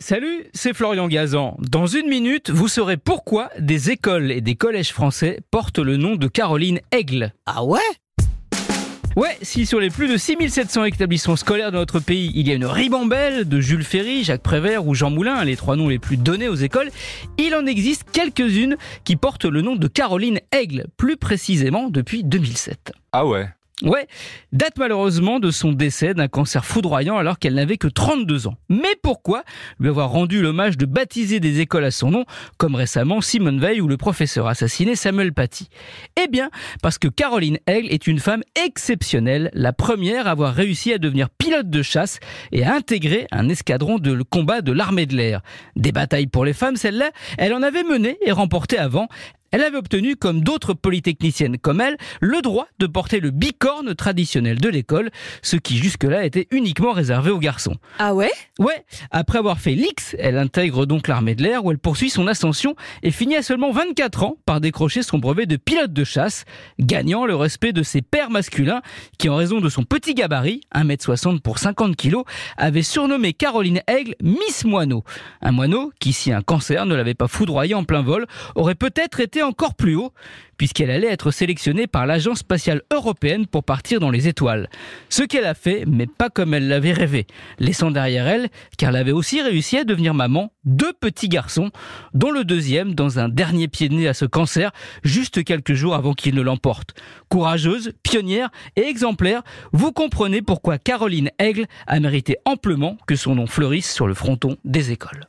Salut, c'est Florian Gazan. Dans une minute, vous saurez pourquoi des écoles et des collèges français portent le nom de Caroline Aigle. Ah ouais? Ouais, si sur les plus de 6700 établissements scolaires de notre pays, il y a une ribambelle de Jules Ferry, Jacques Prévert ou Jean Moulin, les trois noms les plus donnés aux écoles, il en existe quelques-unes qui portent le nom de Caroline Aigle, plus précisément depuis 2007. Ah ouais? Ouais, date malheureusement de son décès d'un cancer foudroyant alors qu'elle n'avait que 32 ans. Mais pourquoi lui avoir rendu l'hommage de baptiser des écoles à son nom, comme récemment Simone Veil ou le professeur assassiné Samuel Paty? Eh bien, parce que Caroline Aigle est une femme exceptionnelle, la première à avoir réussi à devenir pilote de chasse et à intégrer un escadron de combat de l'armée de l'air. Des batailles pour les femmes, celle-là, elle en avait mené et remporté avant. Elle avait obtenu, comme d'autres polytechniciennes comme elle, le droit de porter le bicorne traditionnel de l'école, ce qui jusque-là était uniquement réservé aux garçons. Ah ouais? Ouais, après avoir fait l'X, elle intègre donc l'armée de l'air où elle poursuit son ascension et finit à seulement 24 ans par décrocher son brevet de pilote de chasse, gagnant le respect de ses pères masculins qui, en raison de son petit gabarit, 1m60 pour 50 kg, avaient surnommé Caroline Aigle Miss Moineau. Un moineau qui, si un cancer ne l'avait pas foudroyé en plein vol, aurait peut-être été encore plus haut, puisqu'elle allait être sélectionnée par l'Agence spatiale européenne pour partir dans les étoiles. Ce qu'elle a fait, mais pas comme elle l'avait rêvé, laissant derrière elle, car elle avait aussi réussi à devenir maman, deux petits garçons, dont le deuxième dans un dernier pied de nez à ce cancer, juste quelques jours avant qu'il ne l'emporte. Courageuse, pionnière et exemplaire, vous comprenez pourquoi Caroline Aigle a mérité amplement que son nom fleurisse sur le fronton des écoles.